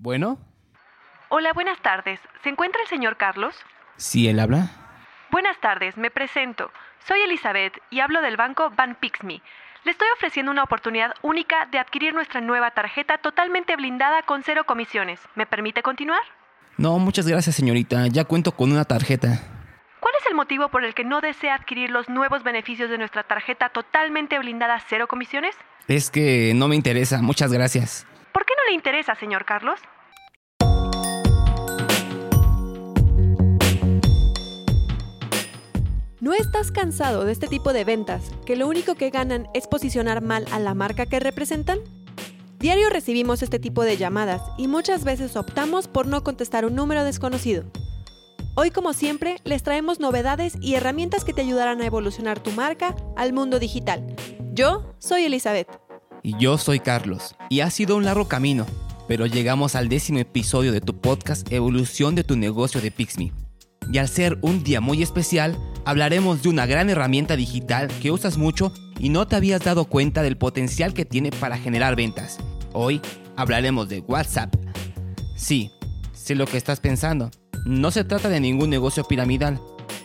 Bueno. Hola, buenas tardes. ¿Se encuentra el señor Carlos? Sí, él habla. Buenas tardes, me presento. Soy Elizabeth y hablo del banco Van Pixme. Le estoy ofreciendo una oportunidad única de adquirir nuestra nueva tarjeta totalmente blindada con cero comisiones. ¿Me permite continuar? No, muchas gracias, señorita. Ya cuento con una tarjeta. ¿Cuál es el motivo por el que no desea adquirir los nuevos beneficios de nuestra tarjeta totalmente blindada cero comisiones? Es que no me interesa. Muchas gracias. ¿Por qué no le interesa, señor Carlos? ¿No estás cansado de este tipo de ventas que lo único que ganan es posicionar mal a la marca que representan? Diario recibimos este tipo de llamadas y muchas veces optamos por no contestar un número desconocido. Hoy, como siempre, les traemos novedades y herramientas que te ayudarán a evolucionar tu marca al mundo digital. Yo soy Elizabeth. Y yo soy Carlos. Y ha sido un largo camino, pero llegamos al décimo episodio de tu podcast Evolución de tu negocio de Pixme. Y al ser un día muy especial, hablaremos de una gran herramienta digital que usas mucho y no te habías dado cuenta del potencial que tiene para generar ventas. Hoy hablaremos de WhatsApp. Sí, sé lo que estás pensando. No se trata de ningún negocio piramidal.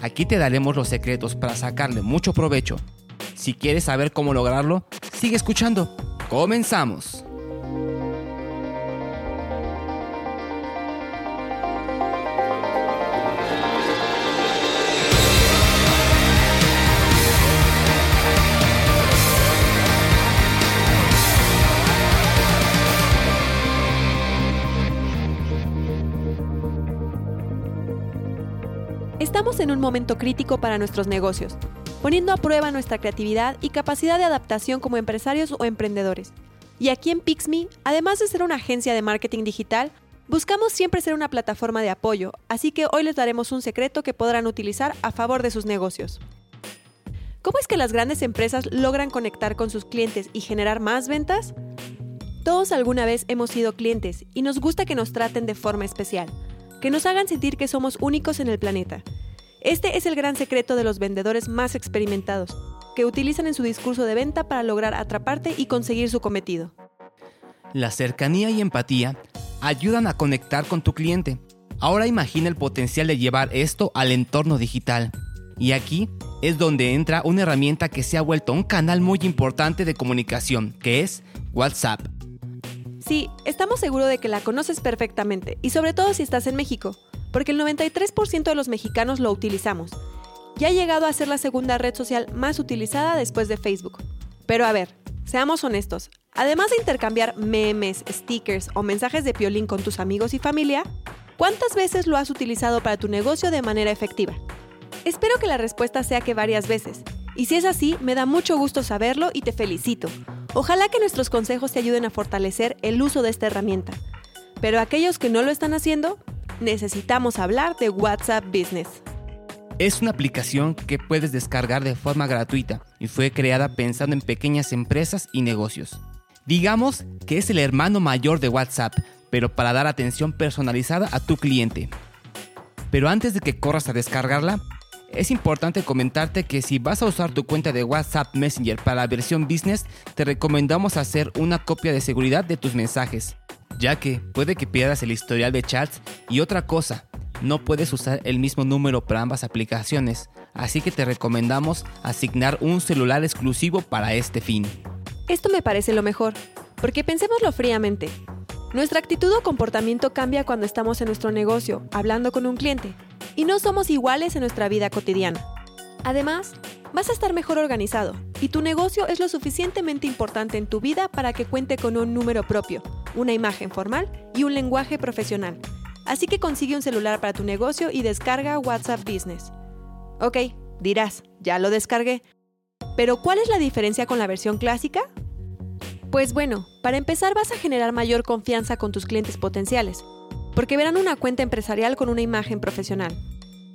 Aquí te daremos los secretos para sacarle mucho provecho. Si quieres saber cómo lograrlo, sigue escuchando. Comenzamos. Estamos en un momento crítico para nuestros negocios, poniendo a prueba nuestra creatividad y capacidad de adaptación como empresarios o emprendedores. Y aquí en Pixme, además de ser una agencia de marketing digital, buscamos siempre ser una plataforma de apoyo, así que hoy les daremos un secreto que podrán utilizar a favor de sus negocios. ¿Cómo es que las grandes empresas logran conectar con sus clientes y generar más ventas? Todos alguna vez hemos sido clientes y nos gusta que nos traten de forma especial que nos hagan sentir que somos únicos en el planeta. Este es el gran secreto de los vendedores más experimentados, que utilizan en su discurso de venta para lograr atraparte y conseguir su cometido. La cercanía y empatía ayudan a conectar con tu cliente. Ahora imagina el potencial de llevar esto al entorno digital. Y aquí es donde entra una herramienta que se ha vuelto un canal muy importante de comunicación, que es WhatsApp. Sí, estamos seguros de que la conoces perfectamente, y sobre todo si estás en México, porque el 93% de los mexicanos lo utilizamos. Ya ha llegado a ser la segunda red social más utilizada después de Facebook. Pero a ver, seamos honestos, además de intercambiar memes, stickers o mensajes de piolín con tus amigos y familia, ¿cuántas veces lo has utilizado para tu negocio de manera efectiva? Espero que la respuesta sea que varias veces, y si es así, me da mucho gusto saberlo y te felicito, Ojalá que nuestros consejos te ayuden a fortalecer el uso de esta herramienta. Pero aquellos que no lo están haciendo, necesitamos hablar de WhatsApp Business. Es una aplicación que puedes descargar de forma gratuita y fue creada pensando en pequeñas empresas y negocios. Digamos que es el hermano mayor de WhatsApp, pero para dar atención personalizada a tu cliente. Pero antes de que corras a descargarla, es importante comentarte que si vas a usar tu cuenta de WhatsApp Messenger para la versión business, te recomendamos hacer una copia de seguridad de tus mensajes, ya que puede que pierdas el historial de chats y otra cosa, no puedes usar el mismo número para ambas aplicaciones, así que te recomendamos asignar un celular exclusivo para este fin. Esto me parece lo mejor, porque pensémoslo fríamente. Nuestra actitud o comportamiento cambia cuando estamos en nuestro negocio, hablando con un cliente y no somos iguales en nuestra vida cotidiana. Además, vas a estar mejor organizado y tu negocio es lo suficientemente importante en tu vida para que cuente con un número propio, una imagen formal y un lenguaje profesional. Así que consigue un celular para tu negocio y descarga WhatsApp Business. Ok, dirás, ya lo descargué. Pero ¿cuál es la diferencia con la versión clásica? Pues bueno, para empezar vas a generar mayor confianza con tus clientes potenciales, porque verán una cuenta empresarial con una imagen profesional.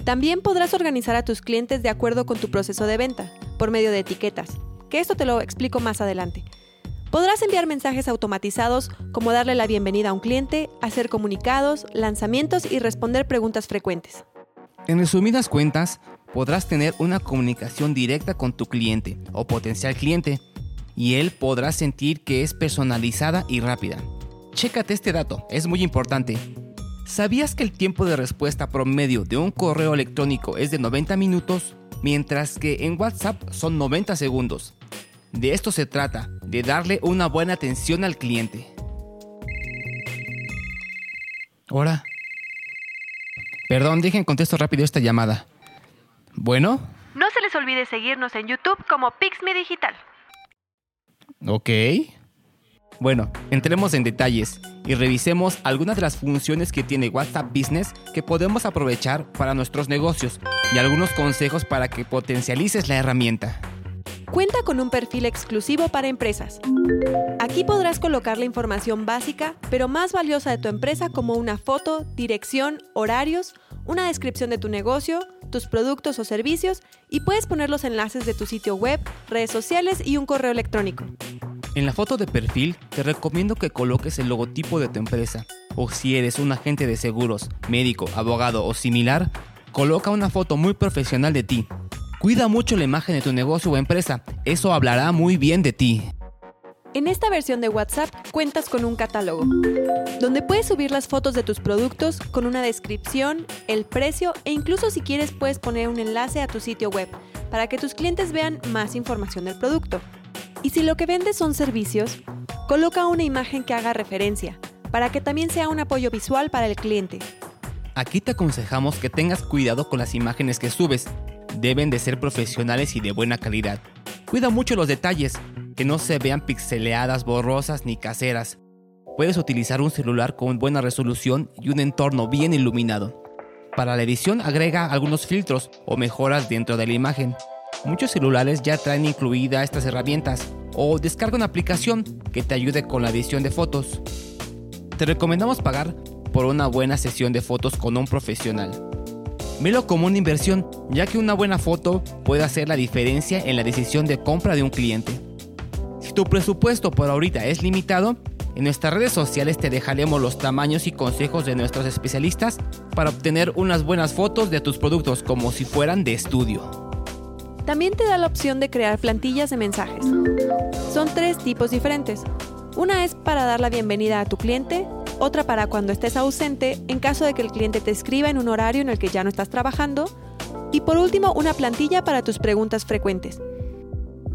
También podrás organizar a tus clientes de acuerdo con tu proceso de venta, por medio de etiquetas, que esto te lo explico más adelante. Podrás enviar mensajes automatizados como darle la bienvenida a un cliente, hacer comunicados, lanzamientos y responder preguntas frecuentes. En resumidas cuentas, podrás tener una comunicación directa con tu cliente o potencial cliente y él podrá sentir que es personalizada y rápida. Chécate este dato, es muy importante. ¿Sabías que el tiempo de respuesta promedio de un correo electrónico es de 90 minutos, mientras que en WhatsApp son 90 segundos? De esto se trata, de darle una buena atención al cliente. Hola. Perdón, dejen contesto rápido esta llamada. Bueno. No se les olvide seguirnos en YouTube como Pixme Digital. Ok. Bueno, entremos en detalles y revisemos algunas de las funciones que tiene WhatsApp Business que podemos aprovechar para nuestros negocios y algunos consejos para que potencialices la herramienta. Cuenta con un perfil exclusivo para empresas. Aquí podrás colocar la información básica, pero más valiosa de tu empresa como una foto, dirección, horarios, una descripción de tu negocio, tus productos o servicios y puedes poner los enlaces de tu sitio web, redes sociales y un correo electrónico. En la foto de perfil te recomiendo que coloques el logotipo de tu empresa. O si eres un agente de seguros, médico, abogado o similar, coloca una foto muy profesional de ti. Cuida mucho la imagen de tu negocio o empresa, eso hablará muy bien de ti. En esta versión de WhatsApp cuentas con un catálogo, donde puedes subir las fotos de tus productos con una descripción, el precio e incluso si quieres puedes poner un enlace a tu sitio web para que tus clientes vean más información del producto. Y si lo que vendes son servicios, coloca una imagen que haga referencia, para que también sea un apoyo visual para el cliente. Aquí te aconsejamos que tengas cuidado con las imágenes que subes. Deben de ser profesionales y de buena calidad. Cuida mucho los detalles, que no se vean pixeleadas, borrosas ni caseras. Puedes utilizar un celular con buena resolución y un entorno bien iluminado. Para la edición agrega algunos filtros o mejoras dentro de la imagen. Muchos celulares ya traen incluidas estas herramientas o descarga una aplicación que te ayude con la edición de fotos. Te recomendamos pagar por una buena sesión de fotos con un profesional. Velo como una inversión, ya que una buena foto puede hacer la diferencia en la decisión de compra de un cliente. Si tu presupuesto por ahorita es limitado, en nuestras redes sociales te dejaremos los tamaños y consejos de nuestros especialistas para obtener unas buenas fotos de tus productos como si fueran de estudio. También te da la opción de crear plantillas de mensajes. Son tres tipos diferentes. Una es para dar la bienvenida a tu cliente, otra para cuando estés ausente en caso de que el cliente te escriba en un horario en el que ya no estás trabajando, y por último una plantilla para tus preguntas frecuentes.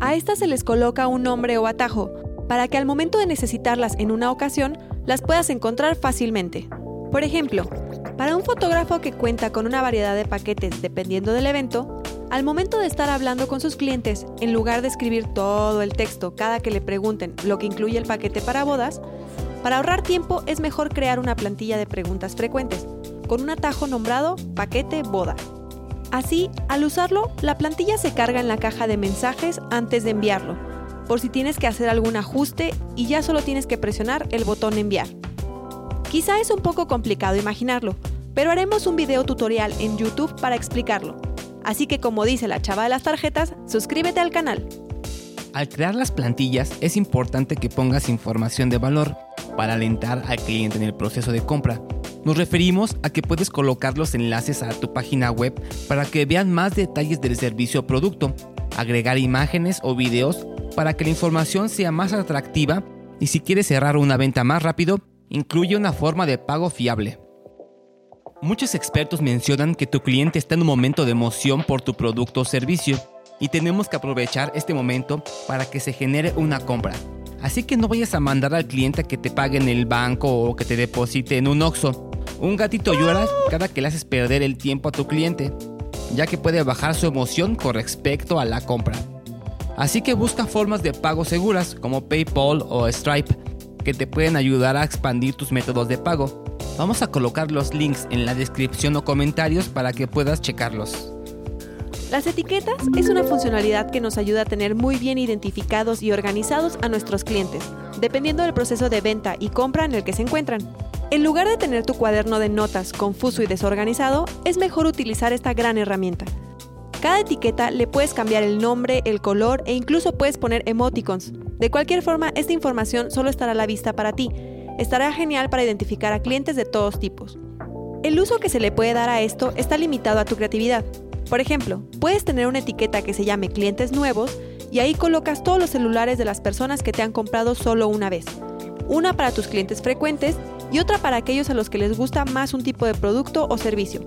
A estas se les coloca un nombre o atajo, para que al momento de necesitarlas en una ocasión las puedas encontrar fácilmente. Por ejemplo, para un fotógrafo que cuenta con una variedad de paquetes dependiendo del evento, al momento de estar hablando con sus clientes, en lugar de escribir todo el texto cada que le pregunten lo que incluye el paquete para bodas, para ahorrar tiempo es mejor crear una plantilla de preguntas frecuentes, con un atajo nombrado paquete boda. Así, al usarlo, la plantilla se carga en la caja de mensajes antes de enviarlo, por si tienes que hacer algún ajuste y ya solo tienes que presionar el botón enviar. Quizá es un poco complicado imaginarlo, pero haremos un video tutorial en YouTube para explicarlo. Así que como dice la chava de las tarjetas, suscríbete al canal. Al crear las plantillas es importante que pongas información de valor para alentar al cliente en el proceso de compra. Nos referimos a que puedes colocar los enlaces a tu página web para que vean más detalles del servicio o producto, agregar imágenes o videos para que la información sea más atractiva y si quieres cerrar una venta más rápido, incluye una forma de pago fiable. Muchos expertos mencionan que tu cliente está en un momento de emoción por tu producto o servicio y tenemos que aprovechar este momento para que se genere una compra. Así que no vayas a mandar al cliente que te pague en el banco o que te deposite en un OXO. Un gatito llora cada que le haces perder el tiempo a tu cliente, ya que puede bajar su emoción con respecto a la compra. Así que busca formas de pago seguras como PayPal o Stripe que te pueden ayudar a expandir tus métodos de pago. Vamos a colocar los links en la descripción o comentarios para que puedas checarlos. Las etiquetas es una funcionalidad que nos ayuda a tener muy bien identificados y organizados a nuestros clientes, dependiendo del proceso de venta y compra en el que se encuentran. En lugar de tener tu cuaderno de notas confuso y desorganizado, es mejor utilizar esta gran herramienta. Cada etiqueta le puedes cambiar el nombre, el color e incluso puedes poner emoticons. De cualquier forma, esta información solo estará a la vista para ti estará genial para identificar a clientes de todos tipos. El uso que se le puede dar a esto está limitado a tu creatividad. Por ejemplo, puedes tener una etiqueta que se llame clientes nuevos y ahí colocas todos los celulares de las personas que te han comprado solo una vez. una para tus clientes frecuentes y otra para aquellos a los que les gusta más un tipo de producto o servicio.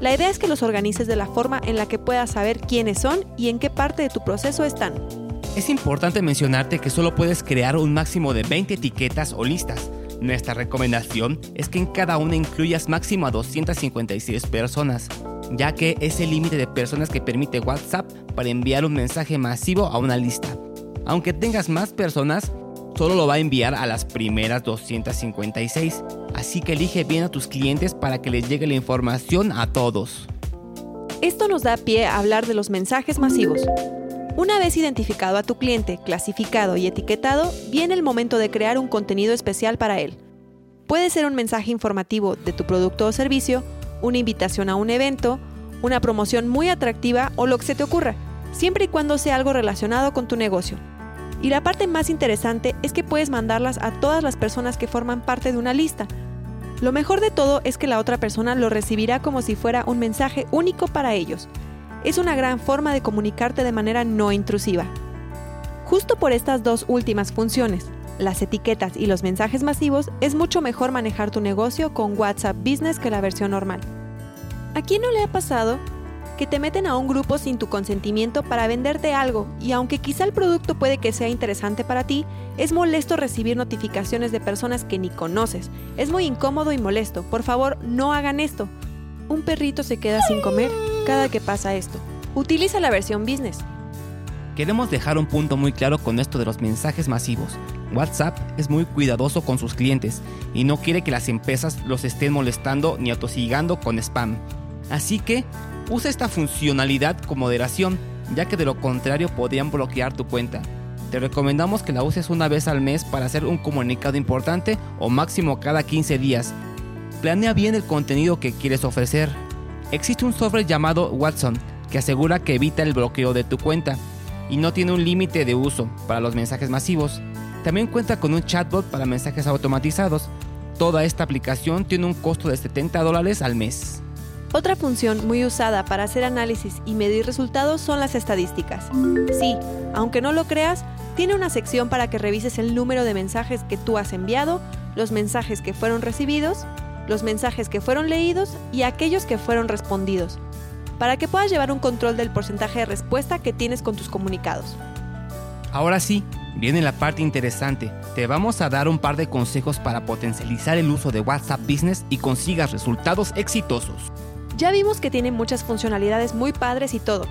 La idea es que los organices de la forma en la que puedas saber quiénes son y en qué parte de tu proceso están. Es importante mencionarte que solo puedes crear un máximo de 20 etiquetas o listas. Nuestra recomendación es que en cada una incluyas máximo a 256 personas, ya que es el límite de personas que permite WhatsApp para enviar un mensaje masivo a una lista. Aunque tengas más personas, solo lo va a enviar a las primeras 256, así que elige bien a tus clientes para que les llegue la información a todos. Esto nos da pie a hablar de los mensajes masivos. Una vez identificado a tu cliente, clasificado y etiquetado, viene el momento de crear un contenido especial para él. Puede ser un mensaje informativo de tu producto o servicio, una invitación a un evento, una promoción muy atractiva o lo que se te ocurra, siempre y cuando sea algo relacionado con tu negocio. Y la parte más interesante es que puedes mandarlas a todas las personas que forman parte de una lista. Lo mejor de todo es que la otra persona lo recibirá como si fuera un mensaje único para ellos. Es una gran forma de comunicarte de manera no intrusiva. Justo por estas dos últimas funciones, las etiquetas y los mensajes masivos, es mucho mejor manejar tu negocio con WhatsApp Business que la versión normal. ¿A quién no le ha pasado que te meten a un grupo sin tu consentimiento para venderte algo y aunque quizá el producto puede que sea interesante para ti, es molesto recibir notificaciones de personas que ni conoces. Es muy incómodo y molesto. Por favor, no hagan esto. Un perrito se queda sin comer cada que pasa esto. Utiliza la versión business. Queremos dejar un punto muy claro con esto de los mensajes masivos. WhatsApp es muy cuidadoso con sus clientes y no quiere que las empresas los estén molestando ni atosigando con spam. Así que Usa esta funcionalidad con moderación, ya que de lo contrario podrían bloquear tu cuenta. Te recomendamos que la uses una vez al mes para hacer un comunicado importante o máximo cada 15 días. Planea bien el contenido que quieres ofrecer. Existe un software llamado Watson que asegura que evita el bloqueo de tu cuenta y no tiene un límite de uso para los mensajes masivos. También cuenta con un chatbot para mensajes automatizados. Toda esta aplicación tiene un costo de 70 dólares al mes. Otra función muy usada para hacer análisis y medir resultados son las estadísticas. Sí, aunque no lo creas, tiene una sección para que revises el número de mensajes que tú has enviado, los mensajes que fueron recibidos, los mensajes que fueron leídos y aquellos que fueron respondidos, para que puedas llevar un control del porcentaje de respuesta que tienes con tus comunicados. Ahora sí, viene la parte interesante. Te vamos a dar un par de consejos para potencializar el uso de WhatsApp Business y consigas resultados exitosos. Ya vimos que tiene muchas funcionalidades muy padres y todo,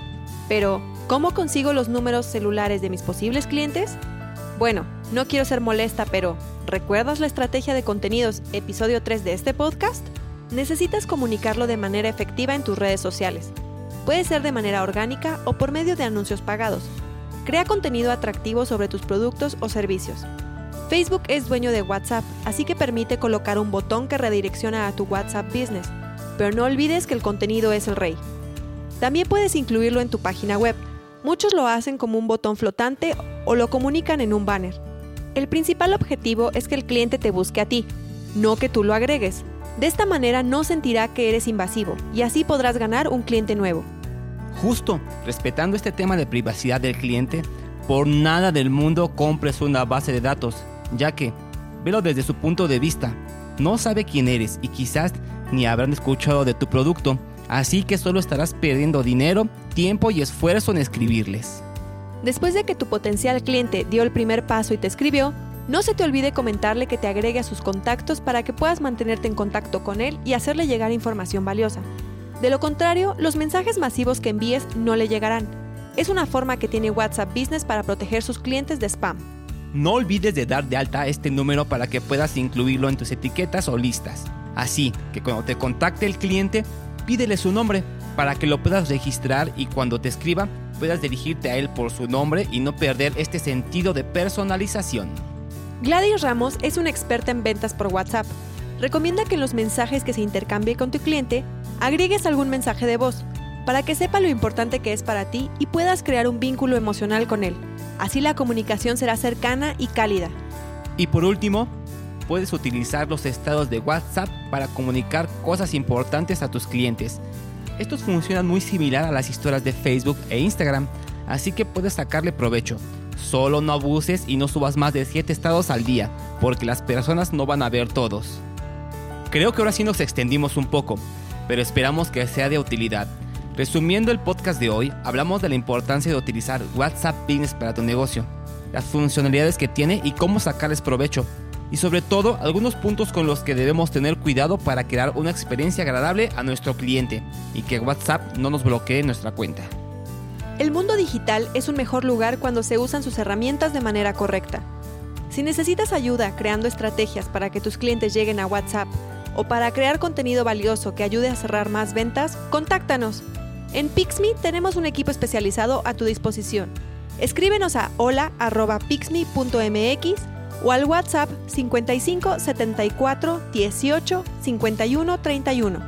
pero ¿cómo consigo los números celulares de mis posibles clientes? Bueno, no quiero ser molesta, pero ¿recuerdas la estrategia de contenidos episodio 3 de este podcast? Necesitas comunicarlo de manera efectiva en tus redes sociales. Puede ser de manera orgánica o por medio de anuncios pagados. Crea contenido atractivo sobre tus productos o servicios. Facebook es dueño de WhatsApp, así que permite colocar un botón que redirecciona a tu WhatsApp Business pero no olvides que el contenido es el rey. También puedes incluirlo en tu página web. Muchos lo hacen como un botón flotante o lo comunican en un banner. El principal objetivo es que el cliente te busque a ti, no que tú lo agregues. De esta manera no sentirá que eres invasivo y así podrás ganar un cliente nuevo. Justo, respetando este tema de privacidad del cliente, por nada del mundo compres una base de datos, ya que, velo desde su punto de vista, no sabe quién eres y quizás ni habrán escuchado de tu producto, así que solo estarás perdiendo dinero, tiempo y esfuerzo en escribirles. Después de que tu potencial cliente dio el primer paso y te escribió, no se te olvide comentarle que te agregue a sus contactos para que puedas mantenerte en contacto con él y hacerle llegar información valiosa. De lo contrario, los mensajes masivos que envíes no le llegarán. Es una forma que tiene WhatsApp Business para proteger sus clientes de spam. No olvides de dar de alta este número para que puedas incluirlo en tus etiquetas o listas. Así que cuando te contacte el cliente, pídele su nombre para que lo puedas registrar y cuando te escriba puedas dirigirte a él por su nombre y no perder este sentido de personalización. Gladys Ramos es una experta en ventas por WhatsApp. Recomienda que en los mensajes que se intercambie con tu cliente agregues algún mensaje de voz para que sepa lo importante que es para ti y puedas crear un vínculo emocional con él. Así la comunicación será cercana y cálida. Y por último, puedes utilizar los estados de WhatsApp para comunicar cosas importantes a tus clientes. Estos funcionan muy similar a las historias de Facebook e Instagram, así que puedes sacarle provecho. Solo no abuses y no subas más de 7 estados al día, porque las personas no van a ver todos. Creo que ahora sí nos extendimos un poco, pero esperamos que sea de utilidad. Resumiendo el podcast de hoy, hablamos de la importancia de utilizar WhatsApp Business para tu negocio, las funcionalidades que tiene y cómo sacarles provecho, y sobre todo algunos puntos con los que debemos tener cuidado para crear una experiencia agradable a nuestro cliente y que WhatsApp no nos bloquee nuestra cuenta. El mundo digital es un mejor lugar cuando se usan sus herramientas de manera correcta. Si necesitas ayuda creando estrategias para que tus clientes lleguen a WhatsApp o para crear contenido valioso que ayude a cerrar más ventas, contáctanos. En Pixme tenemos un equipo especializado a tu disposición. Escríbenos a hola@pixme.mx o al WhatsApp 55 74 18 51 31.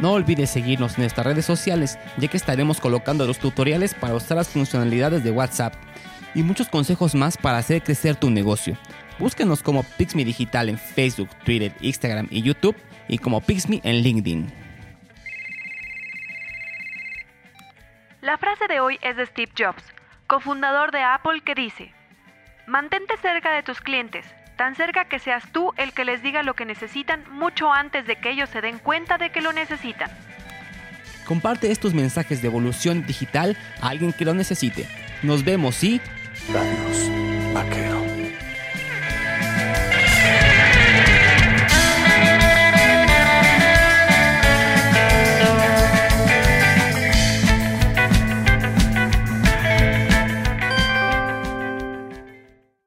No olvides seguirnos en nuestras redes sociales, ya que estaremos colocando los tutoriales para usar las funcionalidades de WhatsApp y muchos consejos más para hacer crecer tu negocio. Búscanos como Pixme Digital en Facebook, Twitter, Instagram y YouTube y como Pixme en LinkedIn. La frase de hoy es de Steve Jobs, cofundador de Apple, que dice, Mantente cerca de tus clientes, tan cerca que seas tú el que les diga lo que necesitan mucho antes de que ellos se den cuenta de que lo necesitan. Comparte estos mensajes de evolución digital a alguien que lo necesite. Nos vemos y... Danos a que